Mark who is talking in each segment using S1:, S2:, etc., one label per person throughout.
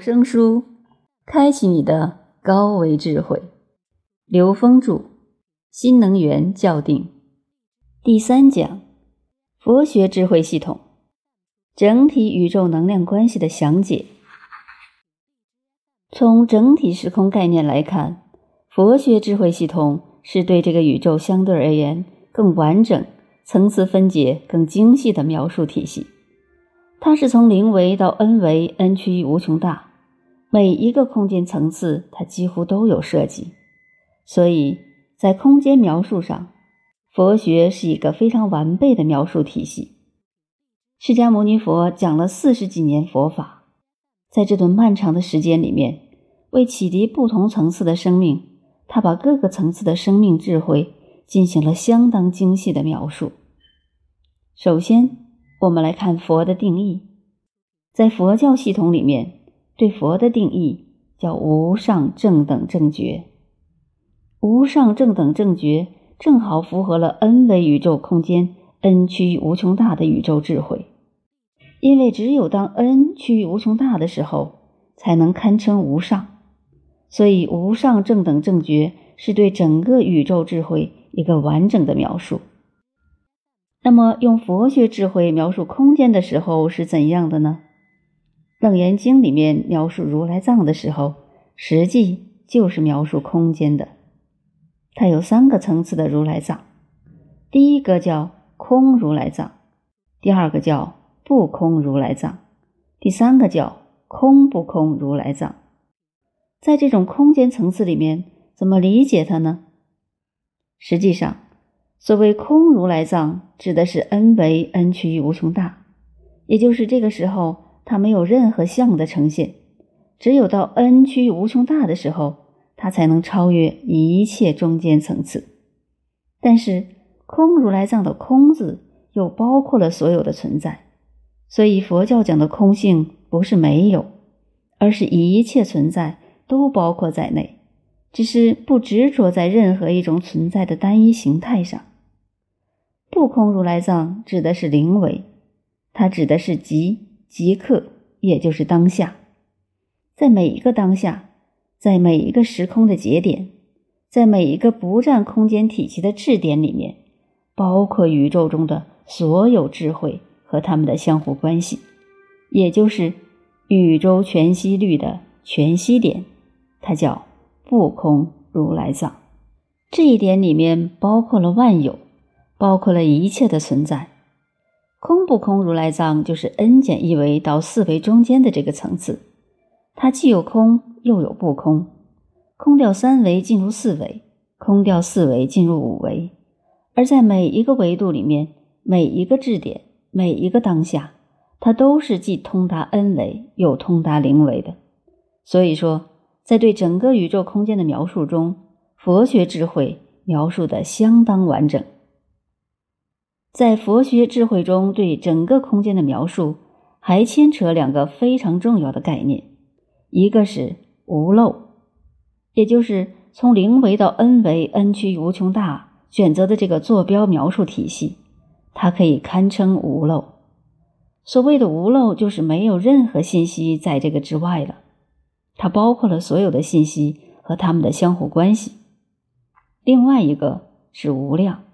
S1: 声书，开启你的高维智慧。刘峰著《新能源校定》第三讲：佛学智慧系统整体宇宙能量关系的详解。从整体时空概念来看，佛学智慧系统是对这个宇宙相对而言更完整、层次分解更精细的描述体系。它是从零维到 n 维，n 趋于无穷大，每一个空间层次它几乎都有涉及，所以在空间描述上，佛学是一个非常完备的描述体系。释迦牟尼佛讲了四十几年佛法，在这段漫长的时间里面，为启迪不同层次的生命，他把各个层次的生命智慧进行了相当精细的描述。首先。我们来看佛的定义，在佛教系统里面，对佛的定义叫无上正等正觉。无上正等正觉正好符合了 n 维宇宙空间 n 趋于无穷大的宇宙智慧，因为只有当 n 趋于无穷大的时候，才能堪称无上。所以，无上正等正觉是对整个宇宙智慧一个完整的描述。那么，用佛学智慧描述空间的时候是怎样的呢？《楞严经》里面描述如来藏的时候，实际就是描述空间的。它有三个层次的如来藏，第一个叫空如来藏，第二个叫不空如来藏，第三个叫空不空如来藏。在这种空间层次里面，怎么理解它呢？实际上。所谓空如来藏，指的是 n 为 n 趋于无穷大，也就是这个时候它没有任何相的呈现，只有到 n 趋于无穷大的时候，它才能超越一切中间层次。但是空如来藏的空字又包括了所有的存在，所以佛教讲的空性不是没有，而是一切存在都包括在内，只是不执着在任何一种存在的单一形态上。不空如来藏指的是灵为，它指的是极即刻，也就是当下，在每一个当下，在每一个时空的节点，在每一个不占空间体系的质点里面，包括宇宙中的所有智慧和它们的相互关系，也就是宇宙全息律的全息点，它叫不空如来藏。这一点里面包括了万有。包括了一切的存在，空不空如来藏就是 n 减一维到四维中间的这个层次，它既有空又有不空，空掉三维进入四维，空掉四维进入五维，而在每一个维度里面，每一个质点，每一个当下，它都是既通达 n 维又通达零维的。所以说，在对整个宇宙空间的描述中，佛学智慧描述的相当完整。在佛学智慧中，对整个空间的描述还牵扯两个非常重要的概念，一个是无漏，也就是从零维到 n 维，n 趋无穷大选择的这个坐标描述体系，它可以堪称无漏。所谓的无漏，就是没有任何信息在这个之外了，它包括了所有的信息和它们的相互关系。另外一个是无量。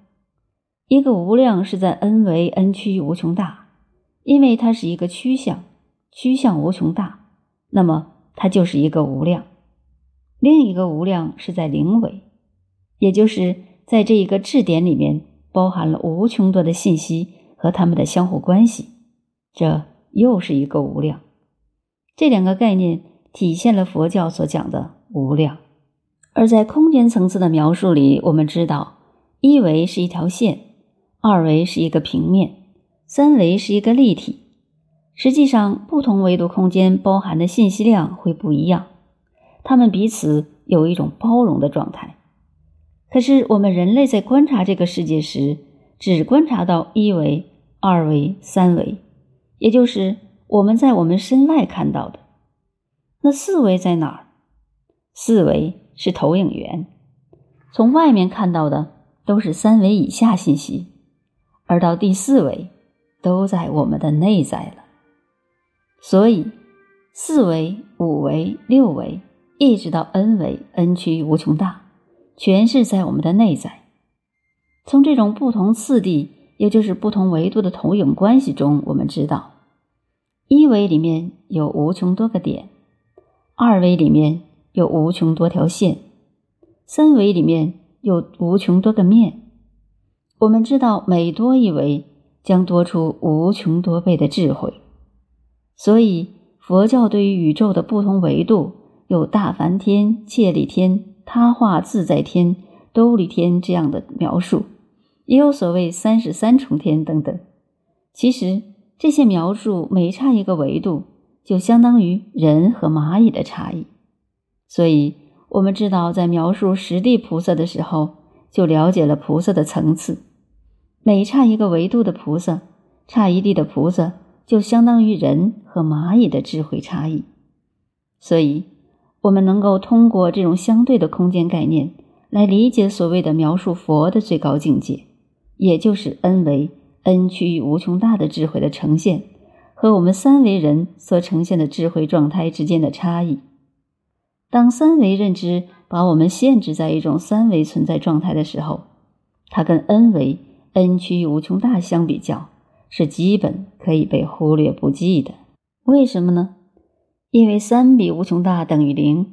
S1: 一个无量是在 n 为 n 趋无穷大，因为它是一个趋向，趋向无穷大，那么它就是一个无量。另一个无量是在零维，也就是在这一个质点里面包含了无穷多的信息和它们的相互关系，这又是一个无量。这两个概念体现了佛教所讲的无量。而在空间层次的描述里，我们知道一维是一条线。二维是一个平面，三维是一个立体。实际上，不同维度空间包含的信息量会不一样，它们彼此有一种包容的状态。可是，我们人类在观察这个世界时，只观察到一维、二维、三维，也就是我们在我们身外看到的。那四维在哪儿？四维是投影源，从外面看到的都是三维以下信息。而到第四维，都在我们的内在了。所以，四维、五维、六维，一直到 n 维，n 趋无穷大，全是在我们的内在。从这种不同次第，也就是不同维度的投影关系中，我们知道，一维里面有无穷多个点，二维里面有无穷多条线，三维里面有无穷多个面。我们知道，每多一维，将多出无穷多倍的智慧。所以，佛教对于宇宙的不同维度，有大梵天、切利天、他化自在天、兜率天这样的描述，也有所谓三十三重天等等。其实，这些描述每差一个维度，就相当于人和蚂蚁的差异。所以，我们知道，在描述十地菩萨的时候，就了解了菩萨的层次。每差一个维度的菩萨，差一地的菩萨。就相当于人和蚂蚁的智慧差异，所以，我们能够通过这种相对的空间概念来理解所谓的描述佛的最高境界，也就是 n 维 n 趋于无穷大的智慧的呈现和我们三维人所呈现的智慧状态之间的差异。当三维认知把我们限制在一种三维存在状态的时候，它跟 n 维 n 趋于无穷大相比较。是基本可以被忽略不计的。为什么呢？因为三比无穷大等于零，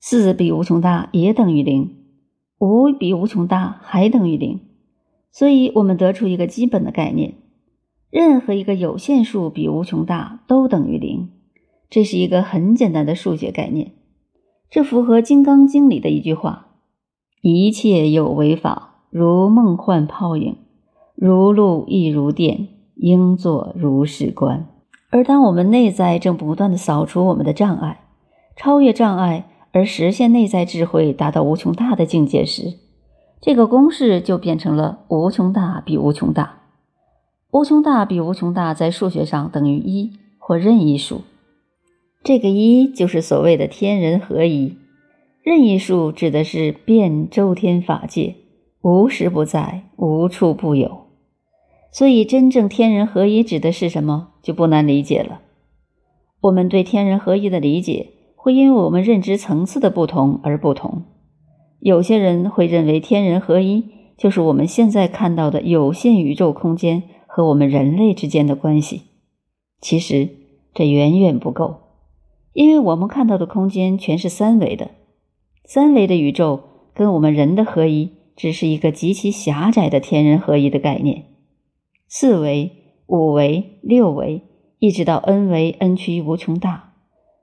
S1: 四比无穷大也等于零，五比无穷大还等于零。所以，我们得出一个基本的概念：任何一个有限数比无穷大都等于零。这是一个很简单的数学概念。这符合《金刚经》里的一句话：“一切有为法，如梦幻泡影，如露亦如电。”应作如是观。而当我们内在正不断的扫除我们的障碍，超越障碍而实现内在智慧达到无穷大的境界时，这个公式就变成了无穷大比无穷大。无穷大比无穷大在数学上等于一或任意数。这个一就是所谓的天人合一。任意数指的是遍周天法界，无时不在，无处不有。所以，真正天人合一指的是什么，就不难理解了。我们对天人合一的理解，会因为我们认知层次的不同而不同。有些人会认为天人合一就是我们现在看到的有限宇宙空间和我们人类之间的关系。其实这远远不够，因为我们看到的空间全是三维的，三维的宇宙跟我们人的合一，只是一个极其狭窄的天人合一的概念。四维、五维、六维，一直到 n 维 n 趋于无穷大，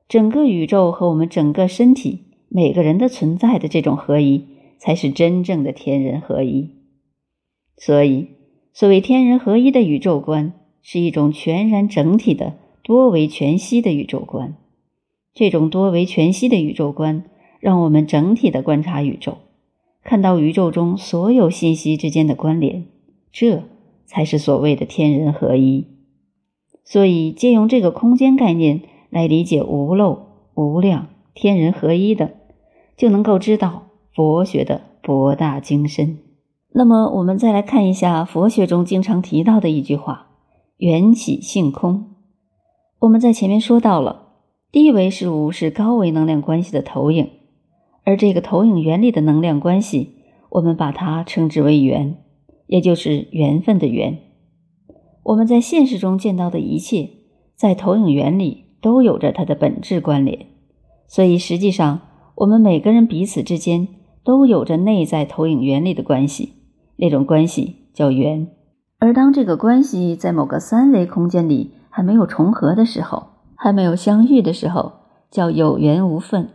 S1: 整个宇宙和我们整个身体、每个人的存在的这种合一，才是真正的天人合一。所以，所谓天人合一的宇宙观，是一种全然整体的多维全息的宇宙观。这种多维全息的宇宙观，让我们整体的观察宇宙，看到宇宙中所有信息之间的关联。这。才是所谓的天人合一，所以借用这个空间概念来理解无漏、无量、天人合一的，就能够知道佛学的博大精深。那么，我们再来看一下佛学中经常提到的一句话：“缘起性空。”我们在前面说到了，低维事物是高维能量关系的投影，而这个投影原理的能量关系，我们把它称之为缘。也就是缘分的缘，我们在现实中见到的一切，在投影原理都有着它的本质关联。所以实际上，我们每个人彼此之间都有着内在投影原理的关系，那种关系叫缘。而当这个关系在某个三维空间里还没有重合的时候，还没有相遇的时候，叫有缘无分；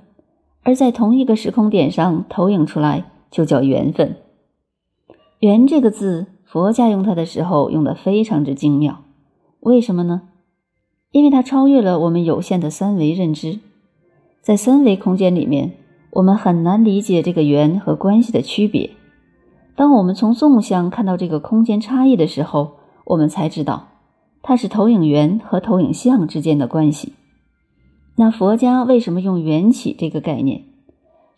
S1: 而在同一个时空点上投影出来，就叫缘分。缘这个字，佛家用它的时候用的非常之精妙。为什么呢？因为它超越了我们有限的三维认知。在三维空间里面，我们很难理解这个缘和关系的区别。当我们从纵向看到这个空间差异的时候，我们才知道它是投影源和投影像之间的关系。那佛家为什么用缘起这个概念？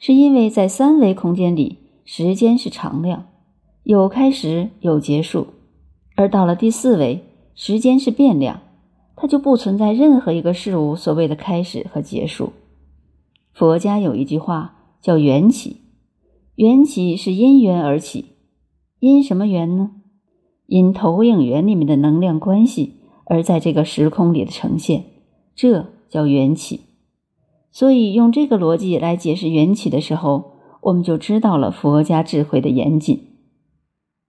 S1: 是因为在三维空间里，时间是常量。有开始有结束，而到了第四维，时间是变量，它就不存在任何一个事物所谓的开始和结束。佛家有一句话叫“缘起”，缘起是因缘而起，因什么缘呢？因投影源里面的能量关系而在这个时空里的呈现，这叫缘起。所以用这个逻辑来解释缘起的时候，我们就知道了佛家智慧的严谨。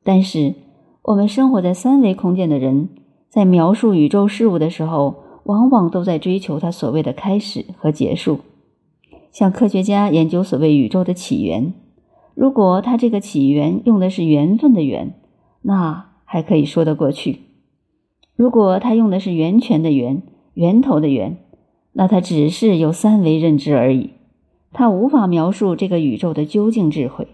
S1: 但是，我们生活在三维空间的人，在描述宇宙事物的时候，往往都在追求它所谓的开始和结束。像科学家研究所谓宇宙的起源，如果他这个起源用的是缘分的缘，那还可以说得过去；如果他用的是源泉的源，源头的源，那他只是有三维认知而已，他无法描述这个宇宙的究竟智慧。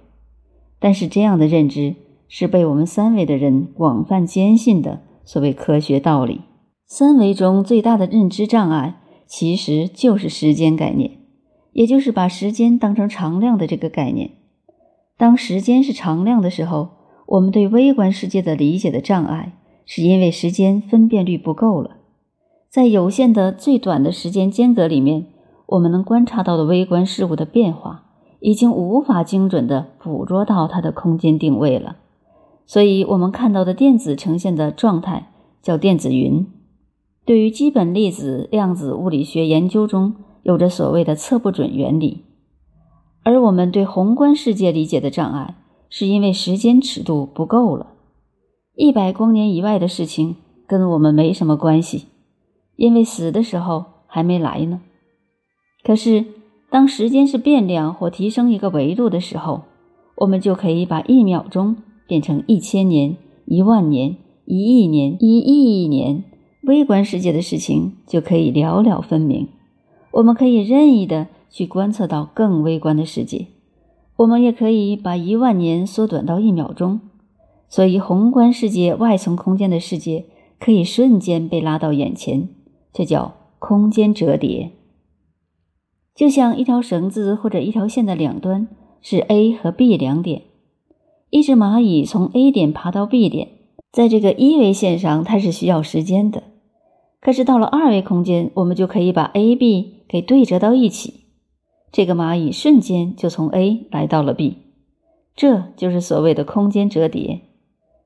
S1: 但是这样的认知是被我们三维的人广泛坚信的所谓科学道理。三维中最大的认知障碍，其实就是时间概念。也就是把时间当成常量的这个概念。当时间是常量的时候，我们对微观世界的理解的障碍，是因为时间分辨率不够了。在有限的最短的时间间隔里面，我们能观察到的微观事物的变化，已经无法精准的捕捉到它的空间定位了。所以，我们看到的电子呈现的状态叫电子云。对于基本粒子量子物理学研究中，有着所谓的测不准原理，而我们对宏观世界理解的障碍，是因为时间尺度不够了。一百光年以外的事情跟我们没什么关系，因为死的时候还没来呢。可是，当时间是变量或提升一个维度的时候，我们就可以把一秒钟变成一千年、一万年、一亿年、一亿亿年，微观世界的事情就可以了了分明。我们可以任意的去观测到更微观的世界，我们也可以把一万年缩短到一秒钟，所以宏观世界外层空间的世界可以瞬间被拉到眼前，这叫空间折叠。就像一条绳子或者一条线的两端是 A 和 B 两点，一只蚂蚁从 A 点爬到 B 点，在这个一维线上它是需要时间的。可是到了二维空间，我们就可以把 A、B 给对折到一起，这个蚂蚁瞬间就从 A 来到了 B，这就是所谓的空间折叠。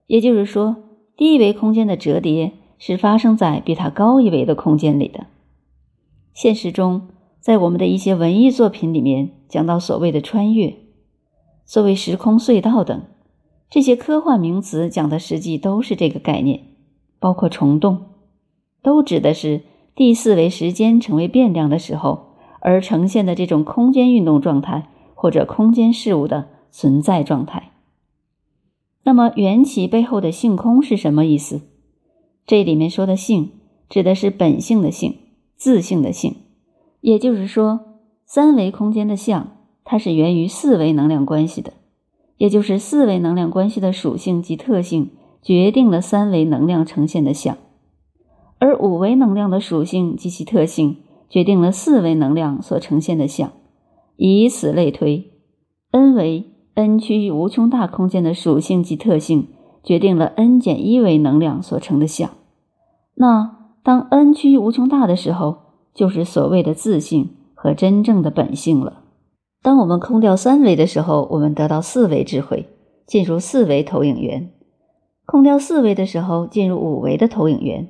S1: 也就是说，低维空间的折叠是发生在比它高一维的空间里的。现实中，在我们的一些文艺作品里面讲到所谓的穿越、所谓时空隧道等这些科幻名词，讲的实际都是这个概念，包括虫洞。都指的是第四维时间成为变量的时候而呈现的这种空间运动状态或者空间事物的存在状态。那么缘起背后的性空是什么意思？这里面说的性指的是本性的性、自性的性，也就是说，三维空间的相它是源于四维能量关系的，也就是四维能量关系的属性及特性决定了三维能量呈现的相。而五维能量的属性及其特性，决定了四维能量所呈现的相。以此类推，n 维 n 区域无穷大空间的属性及特性，决定了 n 减一维能量所成的像。那当 n 趋于无穷大的时候，就是所谓的自性和真正的本性了。当我们空掉三维的时候，我们得到四维智慧，进入四维投影源；空掉四维的时候，进入五维的投影源。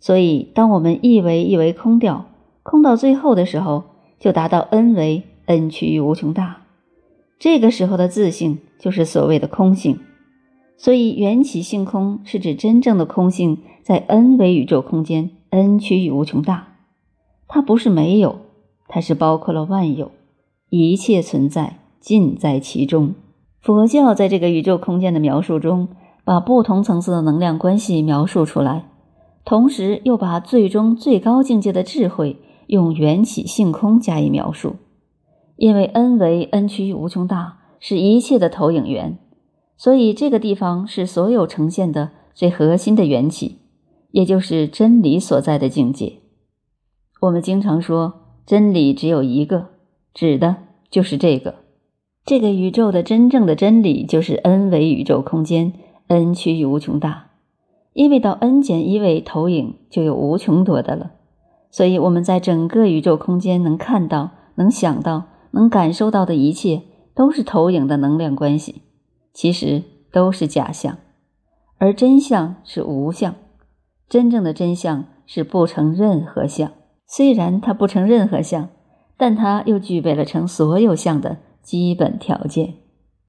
S1: 所以，当我们一维一维空掉，空到最后的时候，就达到 n 维 n 趋于无穷大。这个时候的自性就是所谓的空性。所以，缘起性空是指真正的空性在 n 维宇宙空间 n 趋于无穷大。它不是没有，它是包括了万有，一切存在尽在其中。佛教在这个宇宙空间的描述中，把不同层次的能量关系描述出来。同时又把最终最高境界的智慧用缘起性空加以描述，因为 n 为 n 趋于无穷大，是一切的投影源，所以这个地方是所有呈现的最核心的缘起，也就是真理所在的境界。我们经常说真理只有一个，指的就是这个。这个宇宙的真正的真理就是 n 为宇宙空间，n 趋于无穷大。因为到 n 减一位投影就有无穷多的了，所以我们在整个宇宙空间能看到、能想到、能感受到的一切，都是投影的能量关系，其实都是假象，而真相是无相。真正的真相是不成任何相，虽然它不成任何相，但它又具备了成所有相的基本条件。